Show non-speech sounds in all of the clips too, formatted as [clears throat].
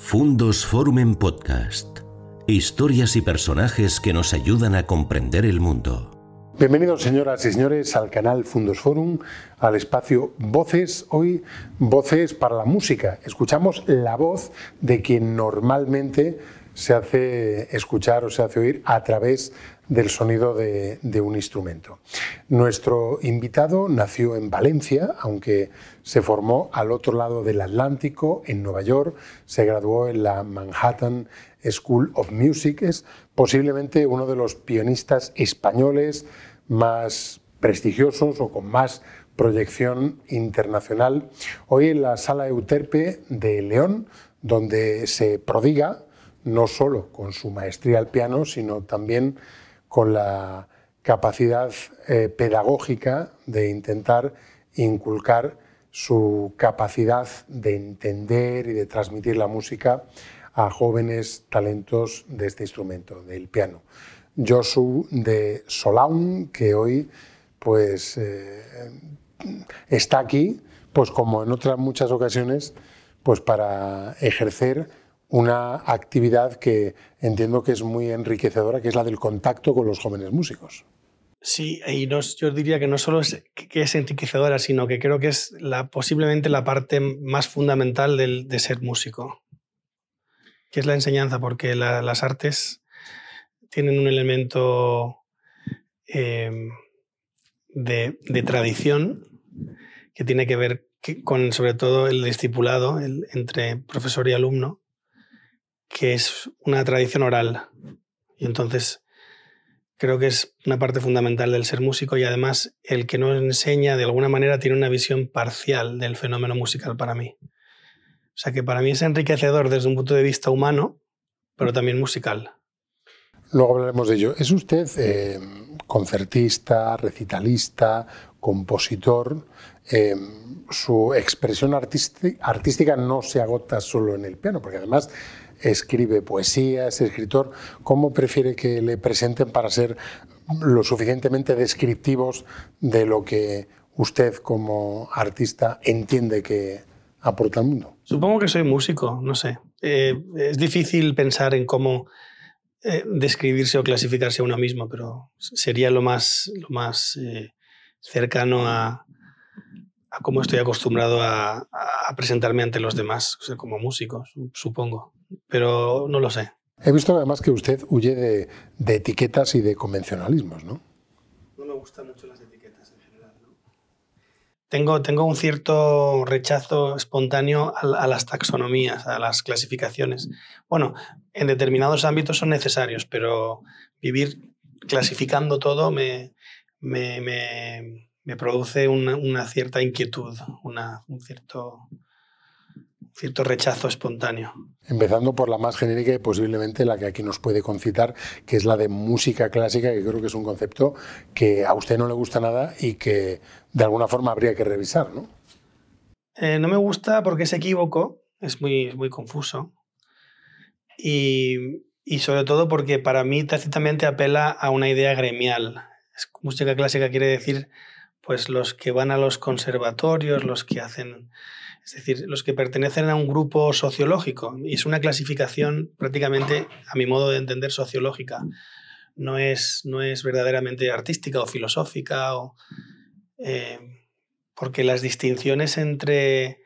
Fundos Forum en Podcast. Historias y personajes que nos ayudan a comprender el mundo. Bienvenidos señoras y señores al canal Fundos Forum, al espacio Voces. Hoy Voces para la música. Escuchamos la voz de quien normalmente se hace escuchar o se hace oír a través del sonido de, un instrumento. Nuestro invitado nació en Valencia, aunque se formó al otro lado del Atlántico, en Nueva York, se graduó en la Manhattan School of Music, es posiblemente uno de los pianistas españoles más prestigiosos o con más proyección internacional. Hoy en la Sala Euterpe de León, donde se prodiga no solo con su maestría al piano, sino también con la capacidad eh, pedagógica de intentar inculcar su capacidad de entender y de transmitir la música a jóvenes talentos de este instrumento, del piano. Josu de Solaun, que hoy pues, eh, está aquí, pues como en otras muchas ocasiones, pues para ejercer una actividad que entiendo que es muy enriquecedora, que es la del contacto con los jóvenes músicos. Sí, y yo diría que no solo es que es enriquecedora, sino que creo que es posiblemente la parte más fundamental de ser músico, que es la enseñanza, porque las artes tienen un elemento em, de, tradición que tiene que ver con sobre todo el discipulado entre profesor y alumno, que es una tradición oral. Y entonces creo que es una parte fundamental del ser músico y además el que nos enseña de alguna manera tiene una visión parcial del fenómeno musical para mí. O sea que para mí es enriquecedor desde un punto de vista humano, pero también musical. Luego hablaremos de ello. ¿Es usted eh, concertista, recitalista, compositor? Eh, su expresión artística no se agota solo en el piano, porque además escribe poesía, es escritor. ¿Cómo prefiere que le presenten para ser lo suficientemente descriptivos de lo que usted como artista entiende que aporta al mundo? Supongo que soy músico, no sé. Eh, es difícil pensar en cómo eh, describirse o clasificarse a uno mismo, pero sería lo más, lo más eh, cercano a, a, cómo estoy acostumbrado a, a, presentarme ante los demás, como músico, supongo pero no lo sé. He visto además que usted huye de, etiquetas y de convencionalismos, ¿no? No me gustan mucho las etiquetas en general. ¿no? Tengo, tengo un cierto rechazo espontáneo a, las taxonomías, a las clasificaciones. Bueno, en determinados ámbitos son necesarios, pero vivir clasificando todo me, me, me, produce una, una, cierta inquietud, una, un cierto cierto rechazo espontáneo. Empezando por la más genérica y posiblemente la que aquí nos puede concitar, que es la de música clásica, que creo que es un concepto que a usted no le gusta nada y que de alguna forma habría que revisar, ¿no? Eh, no me gusta porque es equívoco, es muy, muy confuso. Y, y, sobre todo porque para mí tácitamente apela a una idea gremial. música clásica quiere decir pues los que van a los conservatorios, los que hacen es decir, los que pertenecen a un grupo sociológico. Y es una clasificación prácticamente, a mi modo de entender, sociológica. No es, no es verdaderamente artística o filosófica, o, eh, porque las distinciones entre,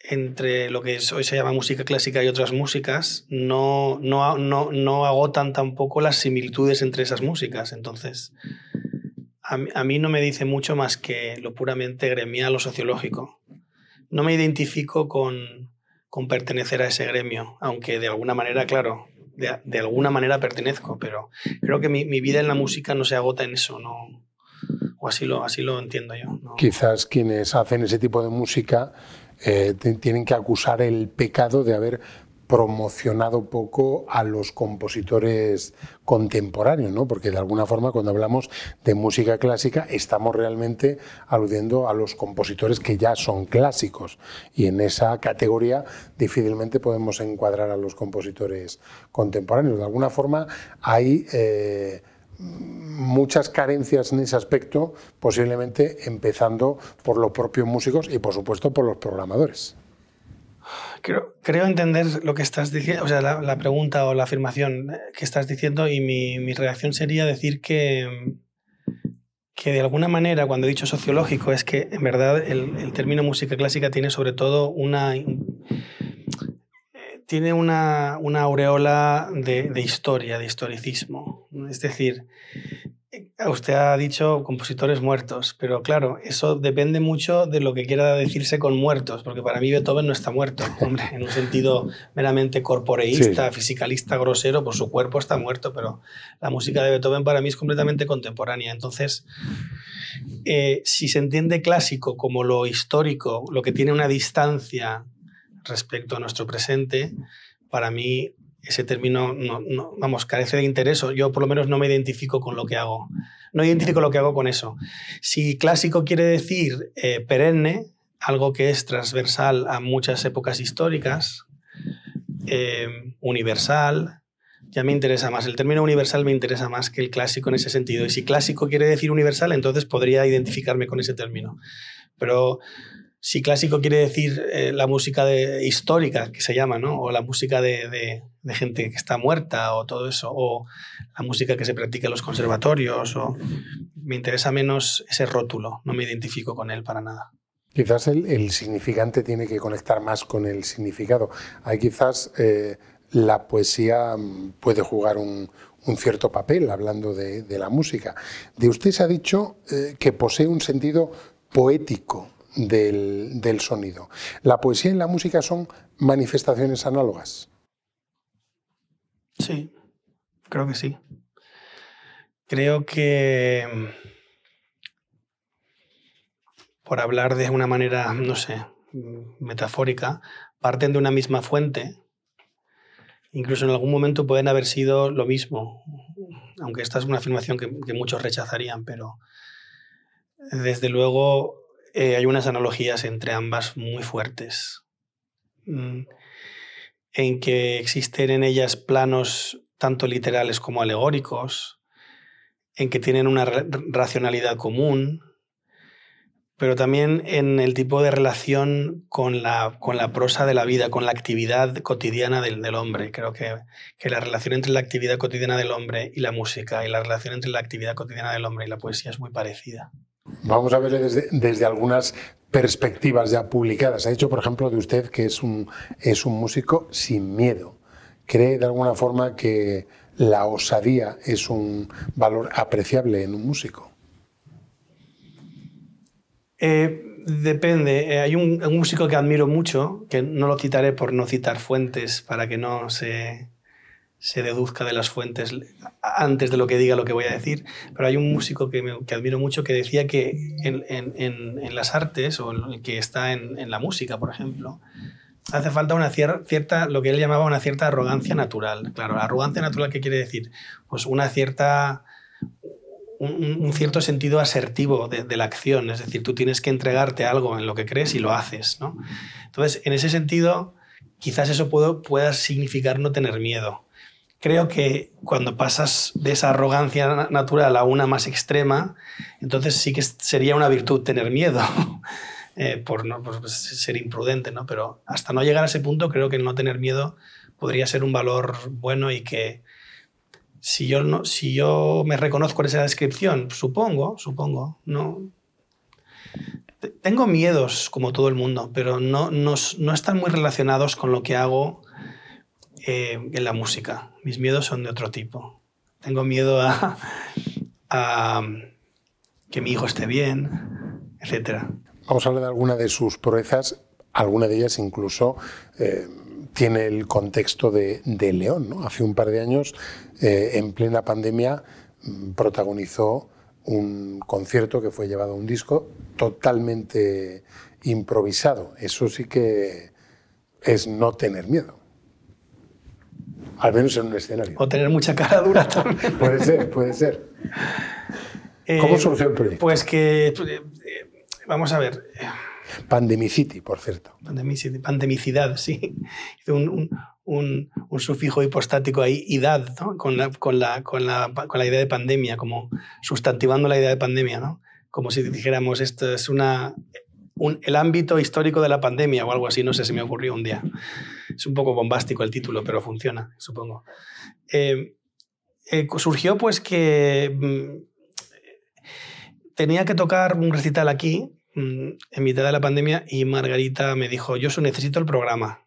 entre lo que hoy se llama música clásica y otras músicas no, no, no, no agotan tampoco las similitudes entre esas músicas. Entonces, a, a mí no me dice mucho más que lo puramente gremial o sociológico no me identifico con, con, pertenecer a ese gremio, aunque de alguna manera, claro, de, alguna manera pertenezco, pero creo que mi, vida en la música no se agota en eso, no, o así lo, así lo entiendo yo. Quizás quienes hacen ese tipo de música eh, tienen que acusar el pecado de haber promocionado poco a los compositores contemporáneos, ¿no? porque de alguna forma cuando hablamos de música clásica estamos realmente aludiendo a los compositores que ya son clásicos y en esa categoría difícilmente podemos encuadrar a los compositores contemporáneos. De alguna forma hay eh, muchas carencias en ese aspecto, posiblemente empezando por los propios músicos y por supuesto por los programadores. Creo, creo, entender lo que estás diciendo, o sea, la, pregunta o la afirmación que estás diciendo y mi, mi, reacción sería decir que, que de alguna manera, cuando he dicho sociológico, es que en verdad el, término música clásica tiene sobre todo una tiene una, una aureola de, historia, de historicismo. Es decir, eh, usted ha dicho compositores muertos, pero claro, eso depende mucho de lo que quiera decirse con muertos, porque para mí Beethoven no está muerto, [laughs] hombre, en un sentido meramente corporeísta, fisicalista, grosero, por su cuerpo está muerto, pero la música de Beethoven para mí es completamente contemporánea. Entonces, eh, si se entiende clásico como lo histórico, lo que tiene una distancia respecto a nuestro presente, para mí ese término, no, vamos, carece de interés. Yo por lo menos no me identifico con lo que hago. No identifico lo que hago con eso. Si clásico quiere decir eh, perenne, algo que es transversal a muchas épocas históricas, eh, universal, ya me interesa más. El término universal me interesa más que el clásico en ese sentido. Y si clásico quiere decir universal, entonces podría identificarme con ese término. Pero si clásico quiere decir eh, la música histórica, que se llama, ¿no? o la música de, gente que está muerta, o todo eso, o la música que se practica en los conservatorios, o... me interesa menos ese rótulo, no me identifico con él para nada. Quizás el, significante tiene que conectar más con el significado. Hay quizás eh, la poesía mm, puede jugar un, cierto papel hablando de, de, la música. De usted se ha dicho eh, que posee un sentido poético del, sonido. ¿La poesía y la música son manifestaciones análogas? Sí, creo que sí. Creo que, por hablar de una manera, no sé, metafórica, parten de una misma fuente. Incluso en algún momento pueden haber sido lo mismo, aunque esta es una afirmación que, que muchos rechazarían, pero desde luego eh, hay unas analogías entre ambas muy fuertes, mm, en que existen en ellas planos tanto literales como alegóricos, en que tienen una racionalidad común, pero también en el tipo de relación con la, con la prosa de la vida, con la actividad cotidiana del, hombre. Creo que, que la relación entre la actividad cotidiana del hombre y la música y la relación entre la actividad cotidiana del hombre y la poesía es muy parecida. Vamos a ver desde, desde, algunas perspectivas ya publicadas. Ha dicho, por ejemplo, de usted que es un, es un músico sin miedo. ¿Cree de alguna forma que la osadía es un valor apreciable en un músico? Eh, depende. Eh, hay un, músico que admiro mucho, que no lo citaré por no citar fuentes para que no se, se deduzca de las fuentes antes de lo que diga lo que voy a decir, pero hay un músico que, me, que admiro mucho que decía que en, en, en, las artes, o que está en, la música, por ejemplo, hace falta una cierta, lo que él llamaba una cierta arrogancia natural. Claro, la arrogancia natural, ¿qué quiere decir? Pues una cierta... Un, cierto sentido asertivo de, de, la acción, es decir, tú tienes que entregarte algo en lo que crees y lo haces, ¿no? Entonces, en ese sentido, quizás eso puedo, pueda significar no tener miedo, creo que cuando pasas de esa arrogancia natural a una más extrema, entonces sí que sería una virtud tener miedo. [laughs] Eh, por por ser imprudente, ¿no? Pero hasta no llegar a ese punto, creo que no tener miedo podría ser un valor bueno y que si yo, me reconozco en esa descripción, supongo, supongo, no. Tengo miedos como todo el mundo, pero no están muy relacionados con lo que hago eh, en la música. Mis miedos son de otro tipo. Tengo miedo a, [laughs] que mi hijo esté bien, etc. Vamos a hablar de alguna de sus proezas. Alguna de ellas incluso eh, tiene el contexto de, León. ¿no? Hace un par de años, eh, en plena pandemia, mm, protagonizó un concierto que fue llevado a un disco totalmente improvisado. Eso sí que es no tener miedo. Al menos en un escenario. O tener mucha cara dura también. [laughs] puede ser, puede ser. ¿Cómo eh, surgió el proyecto? Pues que, eh, vamos a ver. Pandemicity, por cierto. Pandemicity, pandemicidad, sí. Un, un, un, sufijo hipostático ahí, idad, ¿no? con, la, con, la, con, la, con la idea de pandemia, como sustantivando la idea de pandemia, ¿no? como si dijéramos esto es una el ámbito histórico de la pandemia o algo así, no sé, si me ocurrió un día. Es un poco bombástico el título, pero funciona, supongo. Eh, eh, surgió pues que mm, tenía que tocar un recital aquí mm, en mitad de la pandemia y Margarita me dijo, yo necesito el programa.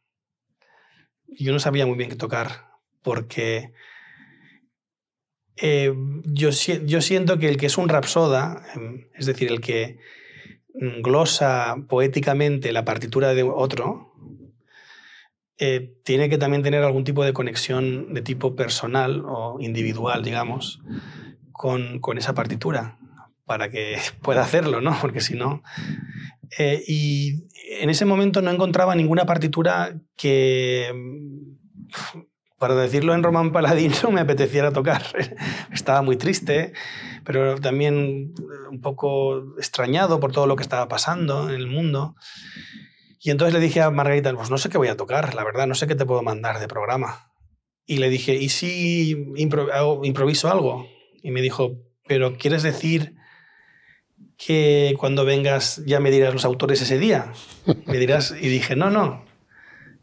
Yo no sabía muy bien qué tocar porque eh, yo, yo, siento que el que es un rapsoda, em, es decir, el que glosa poéticamente la partitura de otro, eh, tiene que también tener algún tipo de conexión de tipo personal o individual, digamos, con, con esa partitura para que [laughs] pueda hacerlo, ¿no? Porque si no... Eh, y en ese momento no encontraba ninguna partitura que para decirlo en Román Paladino, [laughs] me apeteciera tocar. [laughs] estaba muy triste, pero también un poco extrañado por todo lo que estaba pasando en el mundo. Y entonces le dije a Margarita, pues no sé qué voy a tocar, la verdad, no sé qué te puedo mandar de programa. Y le dije, ¿y si improviso algo? Y me dijo, ¿pero quieres decir que cuando vengas ya me dirás los autores ese día? Me dirás, y dije, no, no,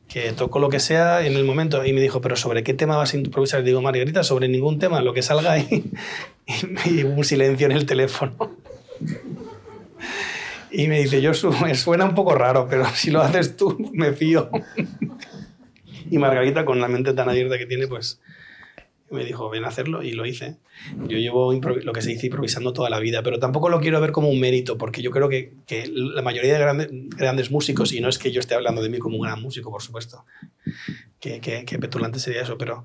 que toco lo que sea en el momento y me dijo, pero ¿sobre qué tema vas a improvisar? Y digo, Margarita, sobre ningún tema, lo que salga ahí. [laughs] y un silencio en el teléfono. y me dice, yo me suena un poco raro, pero [laughs] si lo haces tú, me fío. [laughs] y Margarita, con la mente tan abierta que tiene, pues me dijo, ven a hacerlo y lo hice. Yo llevo lo que se dice improvisando toda la vida, pero tampoco lo quiero ver como un mérito, porque yo creo que, que la mayoría de grandes, grandes, músicos, y no es que yo esté hablando de mí como un gran músico, por supuesto, que, que, que petulante sería eso, pero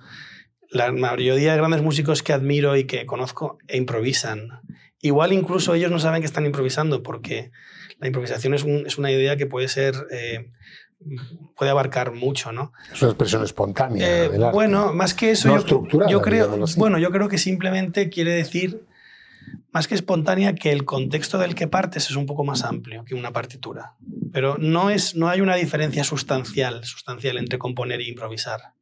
la mayoría de grandes músicos que admiro y que conozco e improvisan. Igual incluso ellos no saben que están improvisando, porque la improvisación es, un, es una idea que puede ser... Eh, puede abarcar mucho, ¿no? Es una expresión espontánea. Eh, bueno, más que eso, yo, creo, bueno, yo creo que simplemente quiere decir, más que espontánea, que el contexto del que partes es un poco más amplio que una partitura. Pero no, es, no hay una diferencia sustancial, sustancial entre componer e improvisar,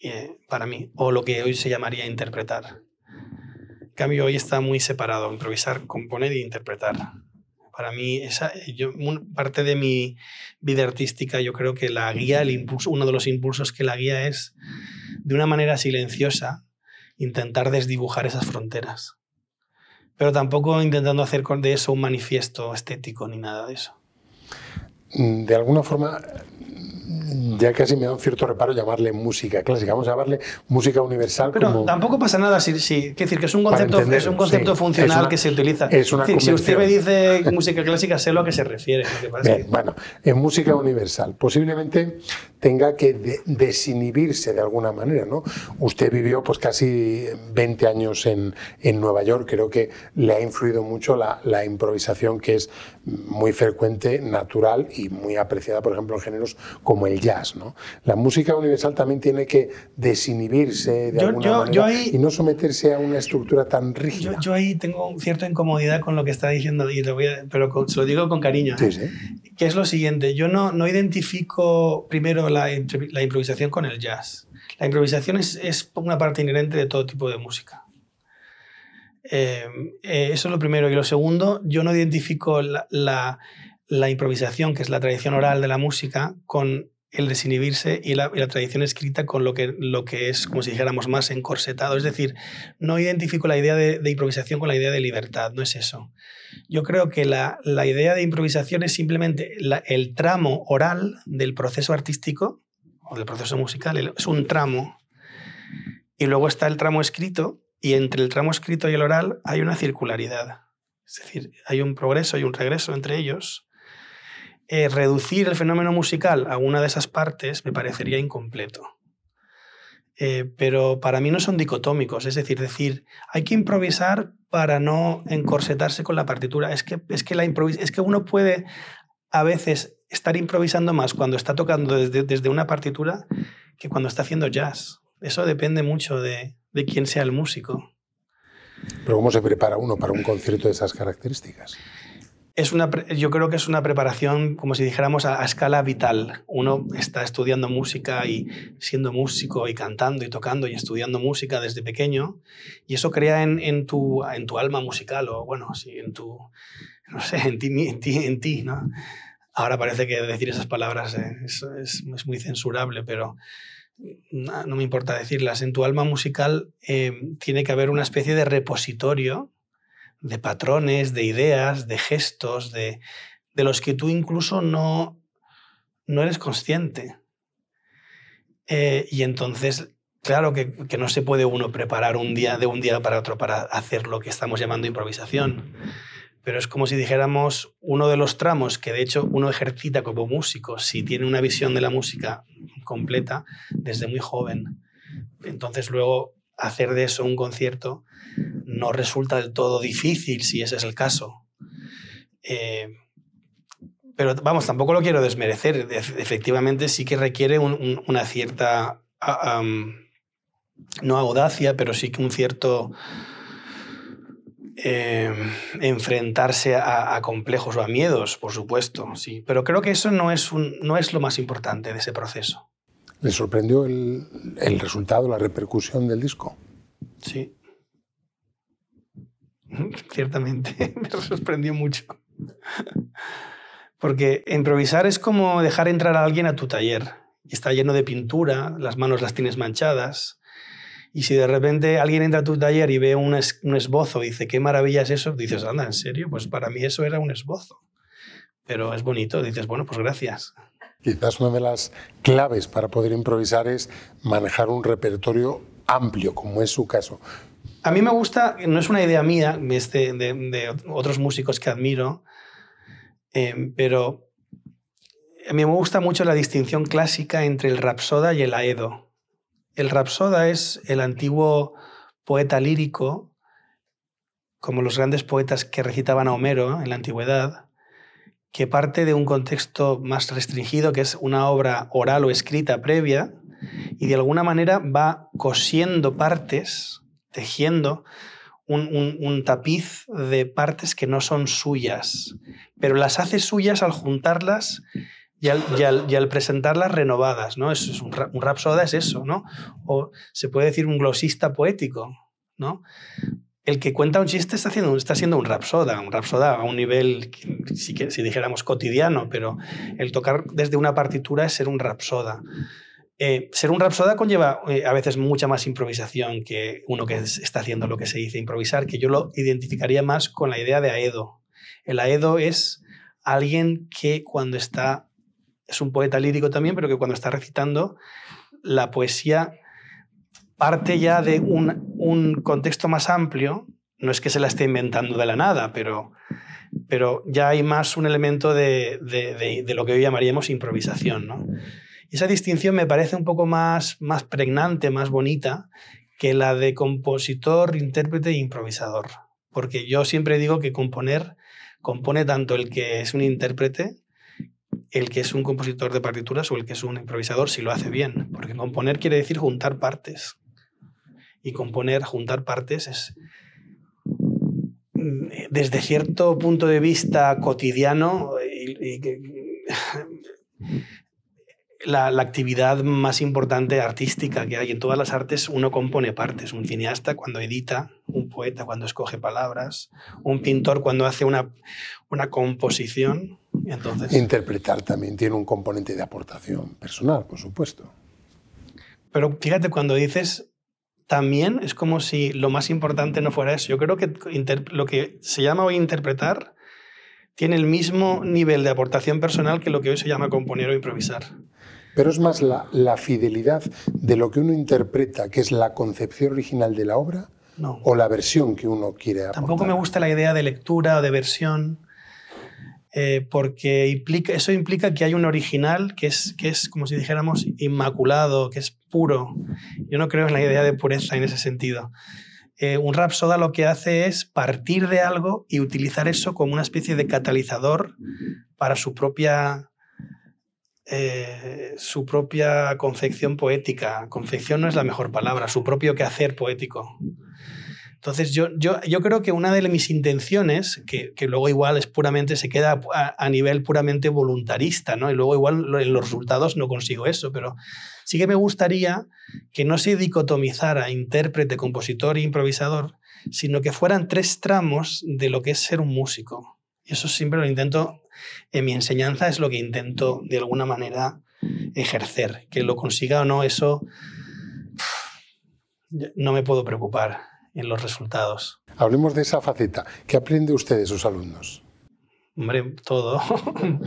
eh, para mí, o lo que hoy se llamaría interpretar. En cambio, hoy está muy separado, improvisar, componer e interpretar. Para mí, esa, yo, parte de mi vida artística, yo creo que la guía, el impulso, uno de los impulsos que la guía es, de una manera silenciosa, intentar desdibujar esas fronteras. Pero tampoco intentando hacer de eso un manifiesto estético ni nada de eso. De alguna forma, ya casi me da un cierto reparo llamarle música clásica, vamos a llamarle música universal. Pero tampoco pasa nada, si, si, decir que es un concepto, es un concepto funcional que se utiliza. Es una si usted me dice música clásica, sé a lo que se refiere. Bueno, en música universal, posiblemente tenga que desinhibirse de alguna manera. ¿no? Usted vivió pues casi 20 años en, en Nueva York, creo que le ha influido mucho la, la improvisación que es muy frecuente, natural y muy apreciada, por ejemplo, en géneros como el jazz. ¿no? La música universal también tiene que desinhibirse de alguna manera y no someterse a una estructura tan rígida. Yo, ahí tengo cierta incomodidad con lo que está diciendo, y lo voy pero se lo digo con cariño. ¿eh? Que es lo siguiente, yo no, no identifico primero la, la, improvisación con el jazz. La improvisación es, es una parte inherente de todo tipo de música. Eh, eh, eso es lo primero. Y lo segundo, yo no identifico la, la, la, improvisación, que es la tradición oral de la música, con el desinhibirse y la, tradición escrita con lo que, lo que es, como si dijéramos, más encorsetado. Es decir, no identifico la idea de, improvisación con la idea de libertad, no es eso. Yo creo que la idea de improvisación es simplemente el tramo oral del proceso artístico o del proceso musical, es un tramo. Y luego está el tramo escrito, y entre el tramo escrito y el oral hay una circularidad. Es decir, hay un progreso y un regreso entre ellos eh, reducir el fenómeno musical a una de esas partes me parecería incompleto. Eh, pero para mí no son dicotómicos, es decir, decir, hay que improvisar para no encorsetarse con la partitura. Es que, es que, la es que uno puede a veces estar improvisando más cuando está tocando desde, desde una partitura que cuando está haciendo jazz. Eso depende mucho de, de quién sea el músico. Pero ¿cómo se prepara uno para un concierto de esas características? Es una, yo creo que es una preparación, como si dijéramos, a, escala vital. Uno está estudiando música y siendo músico y cantando y tocando y estudiando música desde pequeño y eso crea en, en, tu, en tu alma musical o, bueno, sí, en tu, no sé, en ti, en ti. Ahora parece que decir esas palabras es, es, muy censurable, pero no, no, me importa decirlas. En tu alma musical eh, tiene que haber una especie de repositorio de patrones, de ideas, de gestos, de, de los que tú incluso no, no eres consciente. Eh, y entonces, claro que, que, no se puede uno preparar un día de un día para otro para hacer lo que estamos llamando improvisación. Pero es como si dijéramos uno de los tramos que de hecho uno ejercita como músico si tiene una visión de la música completa desde muy joven. Entonces luego hacer de eso un concierto no resulta del todo difícil si ese es el caso. Eh, pero vamos, tampoco lo quiero desmerecer. Efectivamente, sí que requiere un, un, una cierta, no audacia, pero sí que un cierto eh, enfrentarse a, complejos o a miedos, por supuesto, sí. Pero creo que eso no es, no es lo más importante de ese proceso. ¿Le sorprendió el, resultado, la repercusión del disco? Sí. [laughs] Ciertamente, [laughs] me sorprendió mucho. Porque improvisar es como dejar entrar a alguien a tu taller. Está lleno de pintura, las manos las tienes manchadas. Y si de repente alguien entra a tu taller y ve un, un esbozo y dice, qué maravilla es eso, dices, anda, ¿en serio? Pues para mí eso era un esbozo. Pero es bonito, dices, bueno, pues gracias. Quizás una de las claves para poder improvisar es manejar un repertorio amplio, como es su caso. A mí me gusta, no es una idea mía, de, de, de otros músicos que admiro, eh, pero a mí me gusta mucho la distinción clásica entre el rapsoda y el aedo. El rapsoda es el antiguo poeta lírico, como los grandes poetas que recitaban a Homero en la antigüedad, que parte de un contexto más restringido, que es una obra oral o escrita previa, y de alguna manera va cosiendo partes, tejiendo un, un, tapiz de partes que no son suyas, pero las hace suyas al juntarlas y al, y al, presentarlas renovadas. ¿no? Es un, un rapsoda es eso, ¿no? o se puede decir un glosista poético. ¿no? El que cuenta un chiste está, haciendo, está siendo un rapsoda, un rapsoda a un nivel, si, si dijéramos, cotidiano, pero el tocar desde una partitura es ser un rapsoda. Eh, ser un rapsoda conlleva eh, a veces mucha más improvisación que uno que está haciendo lo que se dice improvisar, que yo lo identificaría más con la idea de Aedo. El Aedo es alguien que cuando está, es un poeta lírico también, pero que cuando está recitando la poesía parte ya de un, un contexto más amplio, no es que se la esté inventando de la nada, pero, pero ya hay más un elemento de, de, de, de lo que hoy llamaríamos improvisación. ¿no? Esa distinción me parece un poco más, más pregnante, más bonita que la de compositor, intérprete e improvisador. Porque yo siempre digo que componer compone tanto el que es un intérprete, el que es un compositor de partituras o el que es un improvisador si lo hace bien. Porque componer quiere decir juntar partes y componer, juntar partes es mm, desde cierto punto de vista cotidiano y, y, [laughs] la, la, actividad más importante artística que hay en todas las artes, uno compone partes. Un cineasta cuando edita, un poeta cuando escoge palabras, un pintor cuando hace una, una composición. Entonces, Interpretar también tiene un componente de aportación personal, por supuesto. Pero fíjate, cuando dices también es como si lo más importante no fuera eso. Yo creo que lo que se llama hoy interpretar tiene el mismo nivel de aportación personal que lo que hoy se llama componer o improvisar. Pero es más la, la fidelidad de lo que uno interpreta, que es la concepción original de la obra, no. o la versión que uno quiere aportar. Tampoco me gusta la idea de lectura o de versión. Eh, porque eso implica que hay un original que es, que es, como si dijéramos, inmaculado, que es puro. Yo no creo en la idea de pureza en ese sentido. Eh, un rapsoda lo que hace es partir de algo y utilizar eso como una especie de catalizador para su propia, eh, su propia confección poética. Confección no es la mejor palabra, su propio quehacer poético. Entonces, yo, yo, yo creo que una de mis intenciones, que, que luego igual es puramente, se queda a, nivel puramente voluntarista, ¿no? Y luego igual en los resultados no consigo eso, pero sí que me gustaría que no se dicotomizara intérprete, compositor e improvisador, sino que fueran tres tramos de lo que es ser un músico. Y eso siempre lo intento, en mi enseñanza es lo que intento de alguna manera ejercer. Que lo consiga o no, eso no me puedo preocupar en los resultados. Hablemos de esa faceta. ¿Qué aprende usted de sus alumnos? Hombre, todo. [laughs]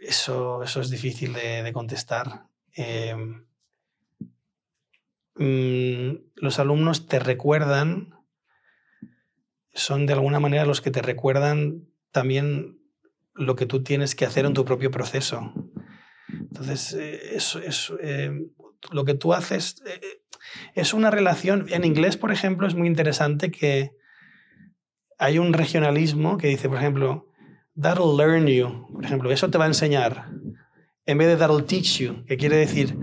eso, eso es difícil de, contestar. Eh, mm, los alumnos te recuerdan, son de alguna manera los que te recuerdan también lo que tú tienes que hacer en tu propio proceso. Entonces, eh, eso, eso eh, lo que tú haces es una relación, en inglés, por ejemplo, es muy interesante que hay un regionalismo que dice, por ejemplo, that'll learn you, por ejemplo, eso te va a enseñar, en vez de that'll teach you, que quiere decir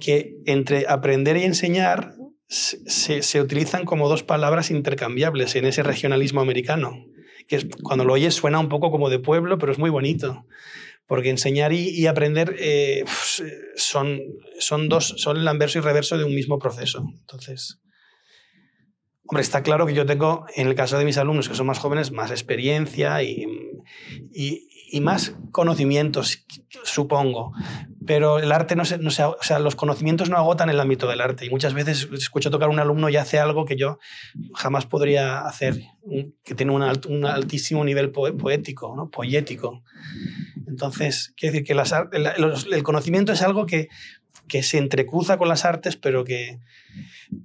que entre aprender y enseñar se, utilizan como dos palabras intercambiables en ese regionalismo americano, que es, cuando lo oyes suena un poco como de pueblo, pero es muy bonito porque enseñar y, aprender eh, son, son, dos, son el anverso y reverso de un mismo proceso. Entonces, hombre, está claro que yo tengo, en el caso de mis alumnos que son más jóvenes, más experiencia y, y, y más conocimientos, supongo. Pero el arte no se, no se, o sea, los conocimientos no agotan el ámbito del arte. Y muchas veces escucho tocar a un alumno y hace algo que yo jamás podría hacer, que tiene un, un altísimo nivel poético, ¿no? poético. Entonces, quiere decir que el, conocimiento es algo que, que, se entrecruza con las artes, pero que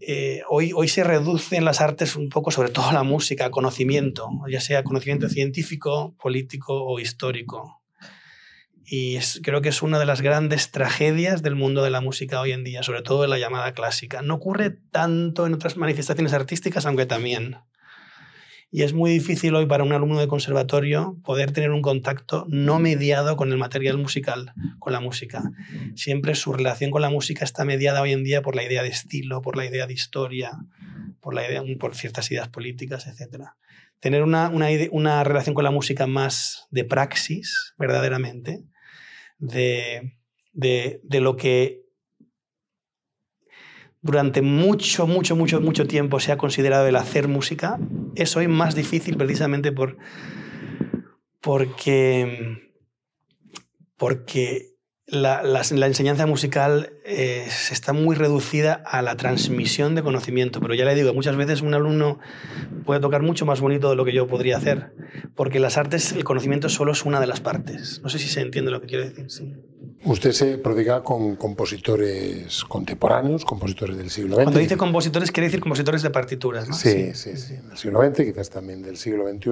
eh, hoy, hoy se reduce en las artes un poco, sobre todo la música, a conocimiento, ya sea conocimiento científico, político o histórico. Y creo que es una de las grandes tragedias del mundo de la música hoy en día, sobre todo en la llamada clásica. No ocurre tanto en otras manifestaciones artísticas, aunque también. Y es muy difícil hoy para un alumno de conservatorio poder tener un contacto no mediado con el material musical, con la música. Siempre su relación con la música está mediada hoy en día por la idea de estilo, por la idea de historia, por, la idea, por ciertas ideas políticas, etc. Tener una, relación con la música más de praxis, verdaderamente, de, de, de lo que durante mucho, mucho, mucho, mucho tiempo se ha considerado el hacer música, es hoy más difícil precisamente por, porque, porque la, enseñanza musical eh, está muy reducida a la transmisión de conocimiento, pero ya le digo, muchas veces un alumno puede tocar mucho más bonito de lo que yo podría hacer, porque las artes, el conocimiento solo es una de las partes. No sé si se entiende lo que quiero decir. Sí. Usted se prodiga con compositores contemporáneos, compositores del siglo XX. Cuando dice compositores, quiere decir compositores de partituras, ¿no? Sí, sí, sí, del siglo XX, quizás también del siglo XXI.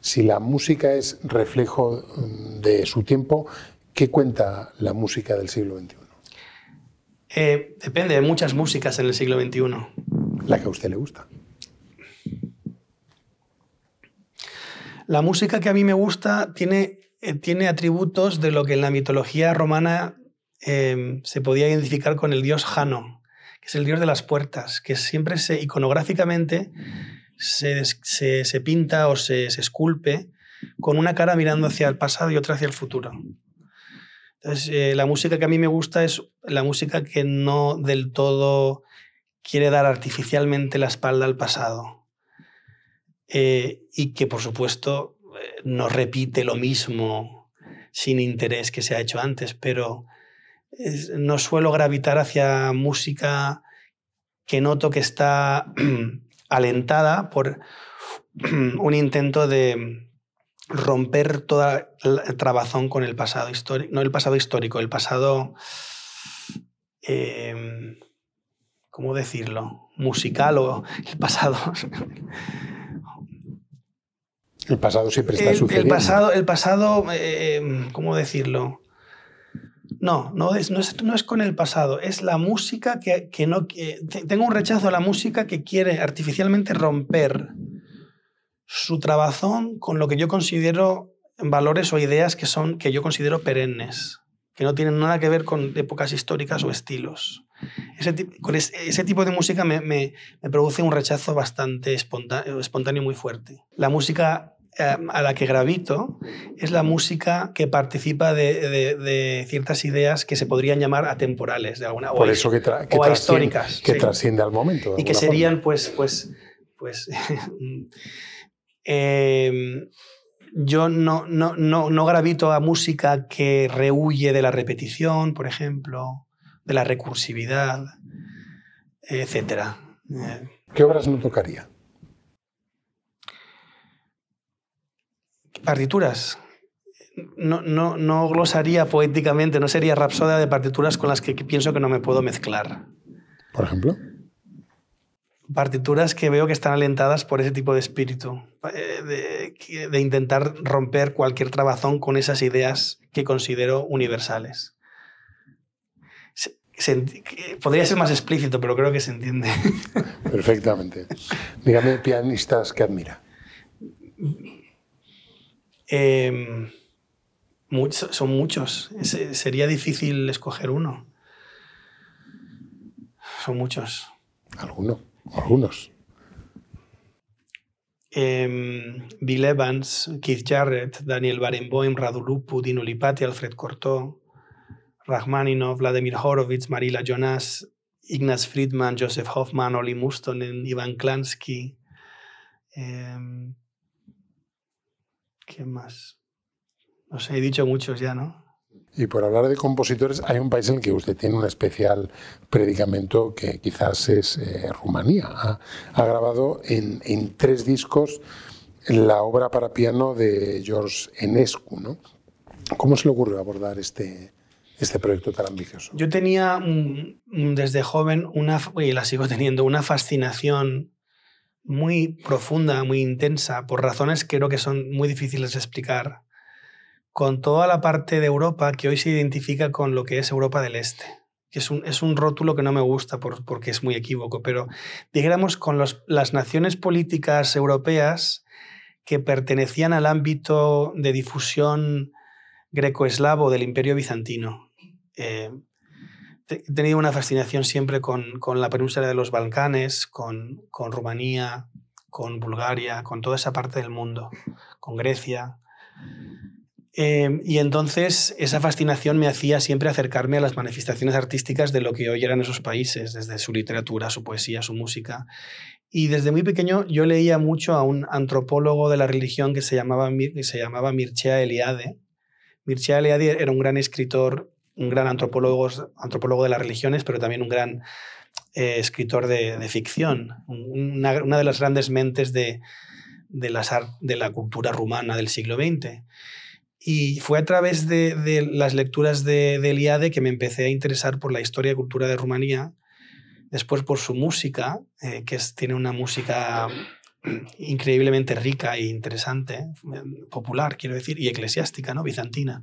Si la música es reflejo mm, de su tiempo, ¿qué cuenta la música del siglo XXI? Eh, depende de muchas músicas en el siglo XXI. La que a usted le gusta. La música que a mí me gusta tiene tiene atributos de lo que en la mitología romana eh, se podía identificar con el dios Jano, que es el dios de las puertas, que siempre se, iconográficamente se, se, pinta o se, esculpe con una cara mirando hacia el pasado y otra hacia el futuro. Entonces, eh, la música que a mí me gusta es la música que no del todo quiere dar artificialmente la espalda al pasado. y que, por supuesto, no repite lo mismo sin interés que se ha hecho antes, pero no suelo gravitar hacia música que noto que está [clears throat] alentada por [clears throat] un intento de romper toda el trabazón con el pasado histórico, no el pasado histórico, el pasado, em, ¿cómo decirlo? Musical o el pasado [laughs] El pasado siempre está sucediendo. El pasado, el pasado eh, ¿cómo decirlo? No, no es, no es, con el pasado, es la música que, que no... tengo un rechazo a la música que quiere artificialmente romper su trabazón con lo que yo considero valores o ideas que, son, que yo considero perennes, que no tienen nada que ver con épocas históricas o estilos. Ese, con ese, tipo de música me, me, me, produce un rechazo bastante espontáneo, espontáneo muy fuerte. La música eh, a la que gravito es la música que participa de, de, de, ciertas ideas que se podrían llamar atemporales de alguna Por eso que, tra que o históricas que sí. trasciende al momento y que serían pues pues pues [laughs] Em, yo no, no, no, no gravito a música que rehuye de la repetición, por ejemplo, de la recursividad, etc. ¿Qué obras no tocaría? Partituras. No, no, no, glosaría poéticamente, no sería rapsodia de partituras con las que pienso que no me puedo mezclar. Por ejemplo. Partituras que veo que están alentadas por ese tipo de espíritu, eh, de, intentar romper cualquier trabazón con esas ideas que considero universales. Podría ser más explícito, pero creo que se entiende. Perfectamente. Dígame pianistas que admira. Em, son muchos. sería difícil escoger uno. Son muchos. ¿Alguno? Algunos. Em, Bill Evans, Keith Jarrett, Daniel Barenboim, Radu Lupu, Dino Lipati, Alfred Cortó, Rachmaninov, Vladimir Horowitz, Marila Jonas, Ignaz Friedman, Joseph Hoffman, Oli Mustonen, Ivan Klansky. Em, ¿Quién más? No he dicho muchos ya, ¿no? Y por hablar de compositores, hay un país en el que usted tiene un especial predicamento que quizás es eh, Rumanía. Ha, grabado en, tres discos la obra para piano de George Enescu. ¿no? ¿Cómo se le ocurrió abordar este, este proyecto tan ambicioso? Yo tenía desde joven una, y la sigo teniendo, una fascinación muy profunda, muy intensa, por razones que creo que son muy difíciles de explicar, con toda la parte de Europa que hoy se identifica con lo que es Europa del Este. Que es, un, es un rótulo que no me gusta por, porque es muy equívoco, pero digamos con las naciones políticas europeas que pertenecían al ámbito de difusión greco-eslavo del Imperio Bizantino. Eh, he tenido una fascinación siempre con, con, la península de los Balcanes, con, con Rumanía, con Bulgaria, con toda esa parte del mundo, con Grecia. Em, y entonces esa fascinación me hacía siempre acercarme a las manifestaciones artísticas de lo que hoy eran esos países, desde su literatura, su poesía, su música. Y desde muy pequeño yo leía mucho a un antropólogo de la religión que se llamaba, que se llamaba Mircea Eliade. Mircea Eliade era un gran escritor, un gran antropólogo, antropólogo de las religiones, pero también un gran eh, escritor de, ficción, una, de las grandes mentes de, de, la cultura rumana del siglo XX. Y fue a través de, las lecturas de, de, Eliade que me empecé a interesar por la historia y cultura de Rumanía, después por su música, eh, que tiene una música increíblemente rica e interesante, popular, quiero decir, y eclesiástica, ¿no? bizantina.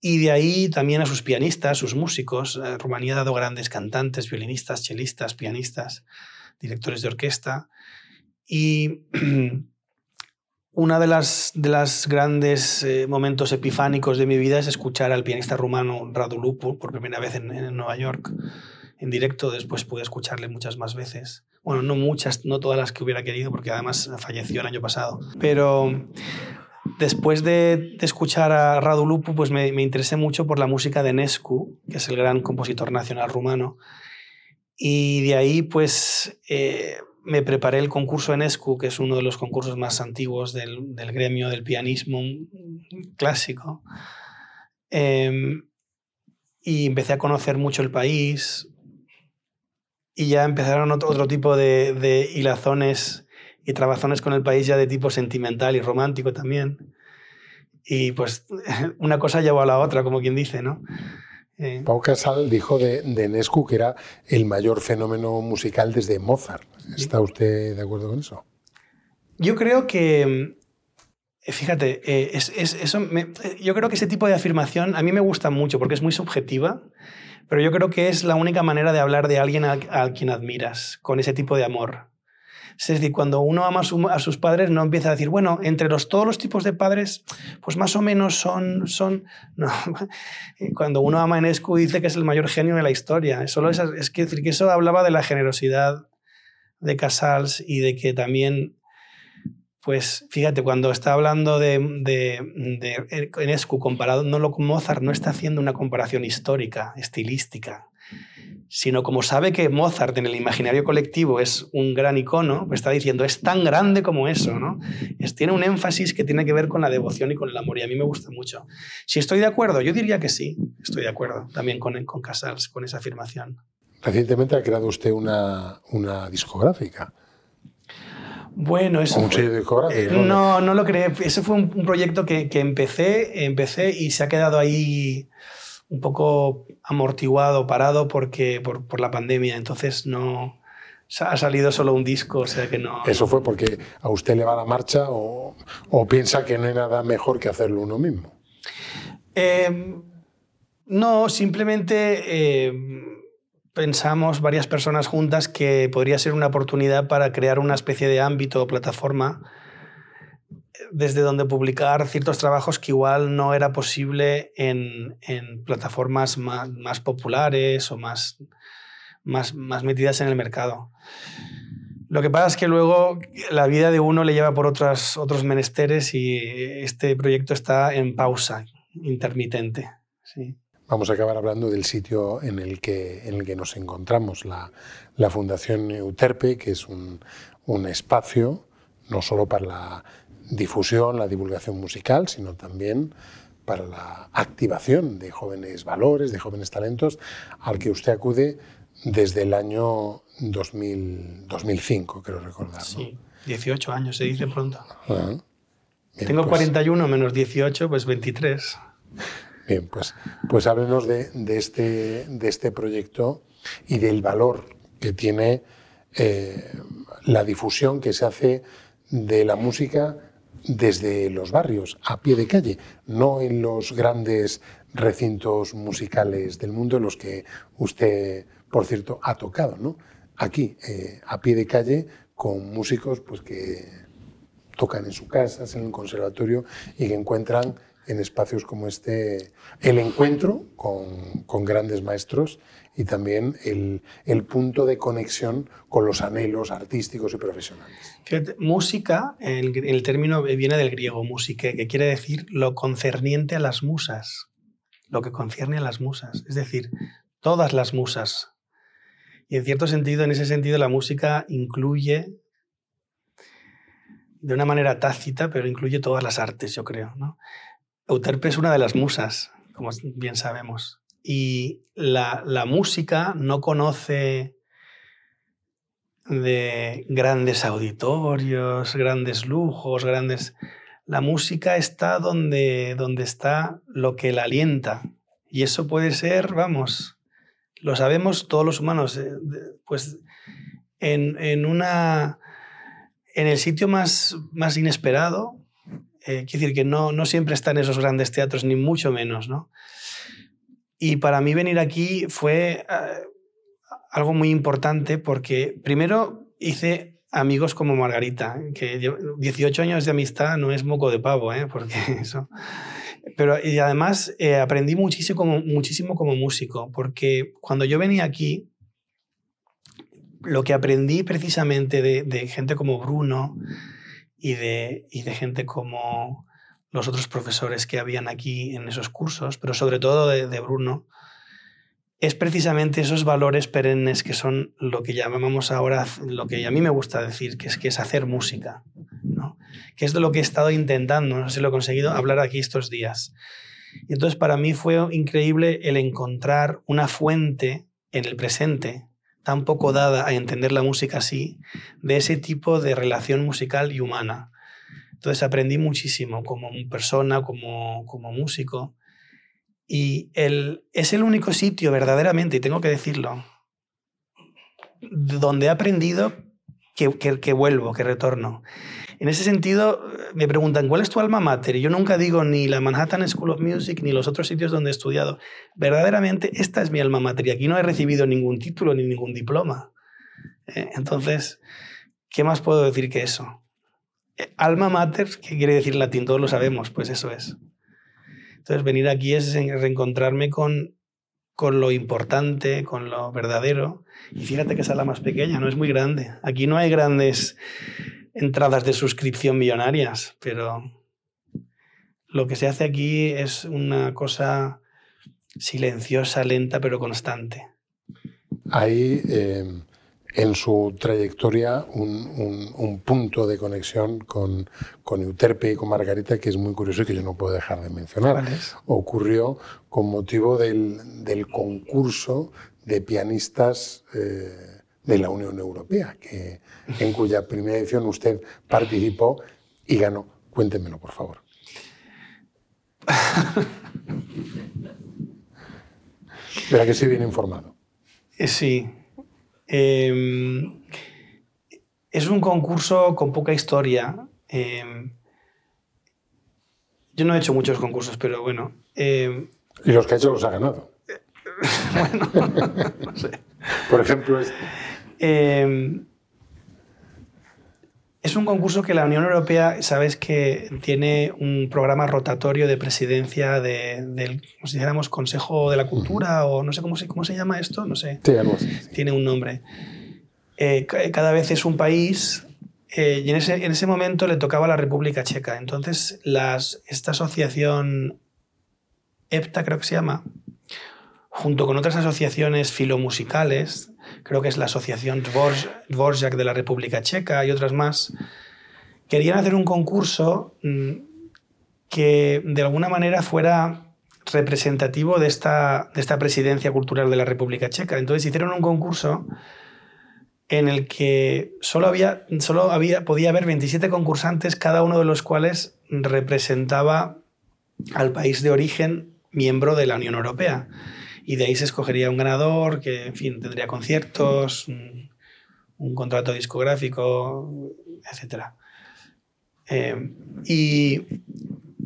Y de ahí también a sus pianistas, sus músicos. Eh, Rumanía ha dado grandes cantantes, violinistas, chelistas, pianistas, directores de orquesta. Y [clears throat] Una de las, de las grandes eh, momentos epifánicos de mi vida es escuchar al pianista rumano Radu Lupu por primera vez en, Nueva York, en directo. Después pude escucharle muchas más veces. Bueno, no muchas, no todas las que hubiera querido, porque además falleció el año pasado. Pero después de, escuchar a Radu Lupu, pues me, interesé mucho por la música de Nescu, que es el gran compositor nacional rumano. Y de ahí, pues... Eh, me preparé el concurso en ESCU, que es uno de los concursos más antiguos del, gremio del pianismo clásico. Eh, y empecé a conocer mucho el país. Y ya empezaron otro, otro tipo de, de, hilazones y trabazones con el país ya de tipo sentimental y romántico también. Y pues [laughs] una cosa llevó a la otra, como quien dice, ¿no? Pau Casal dijo de, de, Nescu que era el mayor fenómeno musical desde Mozart. ¿Está usted de acuerdo con eso? Yo creo que, eh, fíjate, eh, es, eso eh, yo creo que ese tipo de afirmación a mí me gusta mucho porque es muy subjetiva, pero yo creo que es la única manera de hablar de alguien a, a quien admiras, con ese tipo de amor. Es decir, cuando uno ama a, sus padres, no empieza a decir, bueno, entre los, todos los tipos de padres, pues más o menos son... son. [laughs] Cuando uno ama a Enescu dice que es el mayor genio de la historia. Solo es, es decir, que eso hablaba de la generosidad de Casals y de que también, pues fíjate, cuando está hablando de, de, de Enescu comparado no lo con Mozart, no está haciendo una comparación histórica, estilística sino como sabe que Mozart en el imaginario colectivo es un gran icono, pues está diciendo, es tan grande como eso, ¿no? Es, tiene un énfasis que tiene que ver con la devoción y con el amor, y a mí me gusta mucho. Si estoy de acuerdo, yo diría que sí, estoy de acuerdo también con, con Casals, con esa afirmación. Recientemente ha creado usted una, una discográfica. Bueno, eso. Un sello discográfico. Eh, no, no lo creé. Ese fue un, proyecto que, que, empecé, empecé y se ha quedado ahí un poco amortiguado, parado porque, por, por la pandemia. Entonces no ha salido solo un disco, o sea que no. ¿Eso fue porque a usted le va la marcha o, o piensa que no hay nada mejor que hacerlo uno mismo? Eh, no, simplemente eh, pensamos varias personas juntas que podría ser una oportunidad para crear una especie de ámbito o plataforma desde donde publicar ciertos trabajos que igual no era posible en, en plataformas más, más, populares o más, más, más metidas en el mercado. Lo que pasa es que luego la vida de uno le lleva por otros menesteres y este proyecto está en pausa intermitente. Sí. Vamos a acabar hablando del sitio en el que, en el que nos encontramos, la, la Fundación Euterpe, que es un, un espacio no solo para la difusión, la divulgación musical, sino también para la activación de jóvenes valores, de jóvenes talentos, al que usted acude desde el año 2000, 2005, creo recordar. ¿no? Sí, 18 años, se dice pronto. Ah, bien, Tengo pues, 41 menos 18, pues 23. Bien, pues, pues háblenos de, de, este, de este proyecto y del valor que tiene eh, la difusión que se hace de la música desde los barrios, a pie de calle, no en los grandes recintos musicales del mundo en los que usted, por cierto, ha tocado, ¿no? Aquí, eh, a pie de calle, con músicos pues, que tocan en su casa, en un conservatorio y que encuentran en espacios como este el encuentro con, con grandes maestros y también el, el, punto de conexión con los anhelos artísticos y profesionales. Música, el, el término viene del griego música, que quiere decir lo concerniente a las musas, lo que concierne a las musas, es decir, todas las musas. Y en cierto sentido, en ese sentido, la música incluye de una manera tácita, pero incluye todas las artes, yo creo. ¿no? Euterpe es una de las musas, como bien sabemos. Y la, la música no conoce de grandes auditorios, grandes lujos, grandes... La música está donde, donde está lo que la alienta. Y eso puede ser, vamos, lo sabemos todos los humanos, eh, pues en, en una... En el sitio más, más inesperado, eh, quiero decir que no, no siempre está en esos grandes teatros, ni mucho menos, ¿no? Y para mí venir aquí fue eh, algo muy importante porque primero hice amigos como Margarita, que 18 años de amistad no es moco de pavo, ¿eh? porque [laughs] eso... Pero y además eh, aprendí muchísimo como, muchísimo como músico, porque cuando yo venía aquí, lo que aprendí precisamente de gente como Bruno, y de, y de gente como los otros profesores que habían aquí en esos cursos, pero sobre todo de, Bruno, es precisamente esos valores perennes que son lo que llamamos ahora, lo que a mí me gusta decir, que es, que es hacer música, ¿no? que es de lo que he estado intentando, no sé si lo he conseguido, hablar aquí estos días. Entonces para mí fue increíble el encontrar una fuente en el presente tan poco dada a entender la música así, de ese tipo de relación musical y humana. Entonces aprendí muchísimo como persona, como, como músico. Y el, es el único sitio verdaderamente, y tengo que decirlo, donde he aprendido que, que, que vuelvo, que retorno. En ese sentido, me preguntan, ¿cuál es tu alma mater? Y yo nunca digo ni la Manhattan School of Music ni los otros sitios donde he estudiado. Verdaderamente, esta es mi alma mater y aquí no he recibido ningún título ni ningún diploma. ¿Eh? Entonces, ¿qué más puedo decir que eso? Eh, alma mater, ¿qué quiere decir latín? Todos lo sabemos, pues eso es. Entonces, venir aquí es reencontrarme con, con lo importante, con lo verdadero. Y fíjate que es la más pequeña, no es muy grande. Aquí no hay grandes entradas de suscripción millonarias, pero lo que se hace aquí es una cosa silenciosa, lenta, pero constante. hay eh, en su trayectoria un, punto de conexión con, con, Euterpe y con Margarita que es muy curioso y que yo no puedo dejar de mencionar. Ocurrió con motivo del, del concurso de pianistas eh, de la Unión Europea, que, en cuya primera edición usted participó y ganó. Cuéntemelo, por favor. Verá que estoy bien informado. Eh, sí. Em, es un concurso con poca historia. Em, yo no he hecho muchos concursos, pero bueno. Em, y los que ha hecho los ha ganado. [laughs] bueno, [laughs] no sé. Por ejemplo, este. Es un concurso que la Unión Europea, sabes que tiene un programa rotatorio de presidencia del, como si dijéramos, Consejo de la Cultura, o no sé cómo se, cómo se llama esto, no sé. Sí, algo así. Tiene un nombre. Eh, cada vez es un país eh, y en ese, en ese, momento le tocaba a la República Checa. Entonces, las, esta asociación EPTA, creo que se llama, junto con otras asociaciones filomusicales, creo que es la Asociación Dvorak de la República Checa y otras más, querían hacer un concurso mm, que de alguna manera fuera representativo de esta, de esta presidencia cultural de la República Checa. Entonces hicieron un concurso en el que solo, había, solo había, podía haber 27 concursantes, cada uno de los cuales representaba al país de origen miembro de la Unión Europea y de ahí se escogería un ganador que, en fin, tendría conciertos, un, contrato discográfico, etc. Eh, y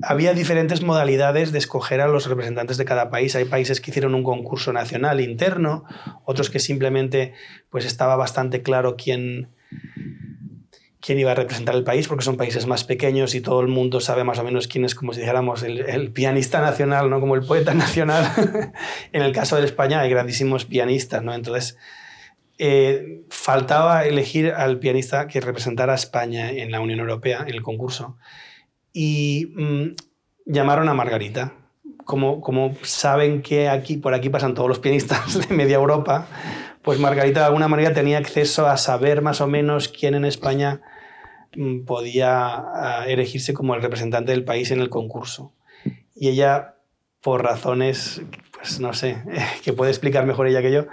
había diferentes modalidades de escoger a los representantes de cada país. Hay países que hicieron un concurso nacional interno, otros que simplemente pues estaba bastante claro quién, quién iba a representar el país, porque son países más pequeños y todo el mundo sabe más o menos quién es, como si dijéramos, el, pianista nacional, ¿no? como el poeta [laughs] nacional. en el caso de España hay grandísimos pianistas, ¿no? Entonces, eh, faltaba elegir al pianista que representara a España en la Unión Europea, en el concurso. Y mm, llamaron a Margarita. Como, como saben que aquí, por aquí pasan todos los pianistas de media Europa, pues Margarita de alguna manera tenía acceso a saber más o menos quién en España podía ah, elegirse como el representante del país en el concurso. Y ella, por razones, pues no sé, [laughs] que puede explicar mejor ella que yo,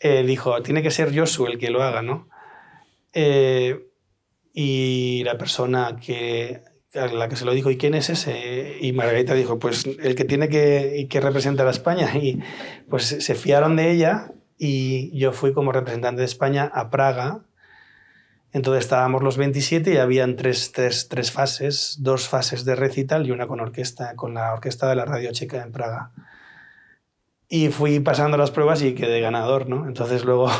eh, dijo, tiene que ser Josu el que lo haga, ¿no? Eh, y la persona que, a la que se lo dijo, ¿y quién es ese? Y Margarita dijo, pues el que tiene que, que representar a España. [laughs] Y pues se fiaron de ella y yo fui como representante de España a Praga entonces estábamos los 27 y habían tres, tres, tres, fases, dos fases de recital y una con orquesta, con la orquesta de la Radio Checa en Praga. Y fui pasando las pruebas y quedé ganador, ¿no? Entonces luego,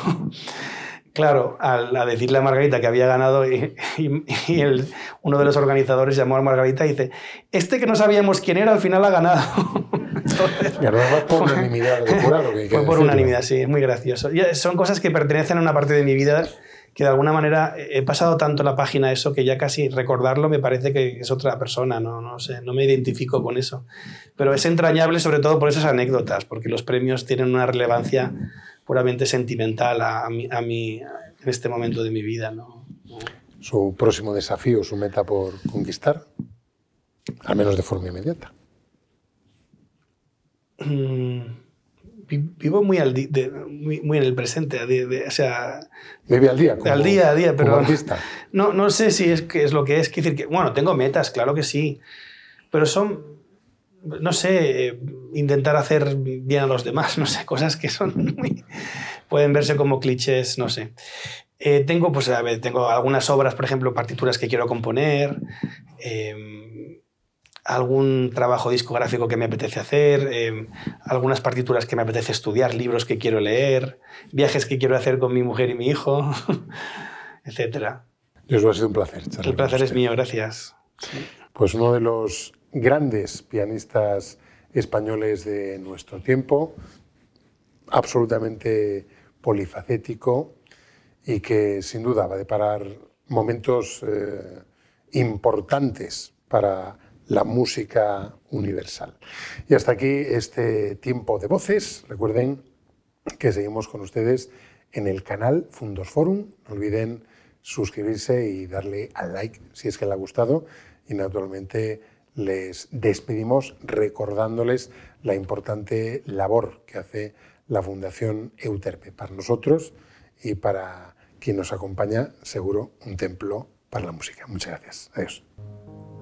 [laughs] claro, al, a decirle a Margarita que había ganado y, y, el, uno de los organizadores llamó a Margarita y dice, este que no sabíamos quién era, al final ha ganado. [laughs] Entonces, y por unanimidad Fue por unanimidad, sí, es muy gracioso. son cosas que pertenecen a una parte de mi vida que de alguna manera he pasado tanto la página eso que ya casi recordarlo me parece que es otra persona, no, no sé, no me identifico con eso. Pero es entrañable sobre todo por esas anécdotas, porque los premios tienen una relevancia puramente sentimental a, a, mí, a mí en este momento de mi vida. ¿no? ¿Su próximo desafío, su meta por conquistar? Al menos de forma inmediata. Mm vivo muy, al muy, en el presente, o sea... Vive al día. al día a día, pero no, no sé si es, que es lo que es. Decir que, bueno, tengo metas, claro que sí, pero son, no sé, intentar hacer bien a los demás, [laughs] no sé, cosas que son muy, pueden verse como clichés, no sé. Eh, tengo, pues, a ver, tengo algunas obras, por ejemplo, partituras que quiero componer. Eh, algún trabajo discográfico que me apetece hacer, em, algunas partituras que me apetece estudiar, libros que quiero leer, viajes que quiero hacer con mi mujer y mi hijo, etc. Eso ha sido un placer. El placer es mío, gracias. Pues uno de los grandes pianistas españoles de nuestro tiempo, absolutamente polifacético y que sin duda va a deparar momentos eh, importantes para la música universal. Y hasta aquí este tiempo de voces. Recuerden, que seguimos con ustedes en el canal Fundos Forum. No olviden suscribirse y darle al like si es que le ha gustado y naturalmente les despedimos recordándoles la importante labor que hace la Fundación Euterpe para nosotros y para quien nos acompaña, seguro, un templo para la música. Muchas gracias. Adiós.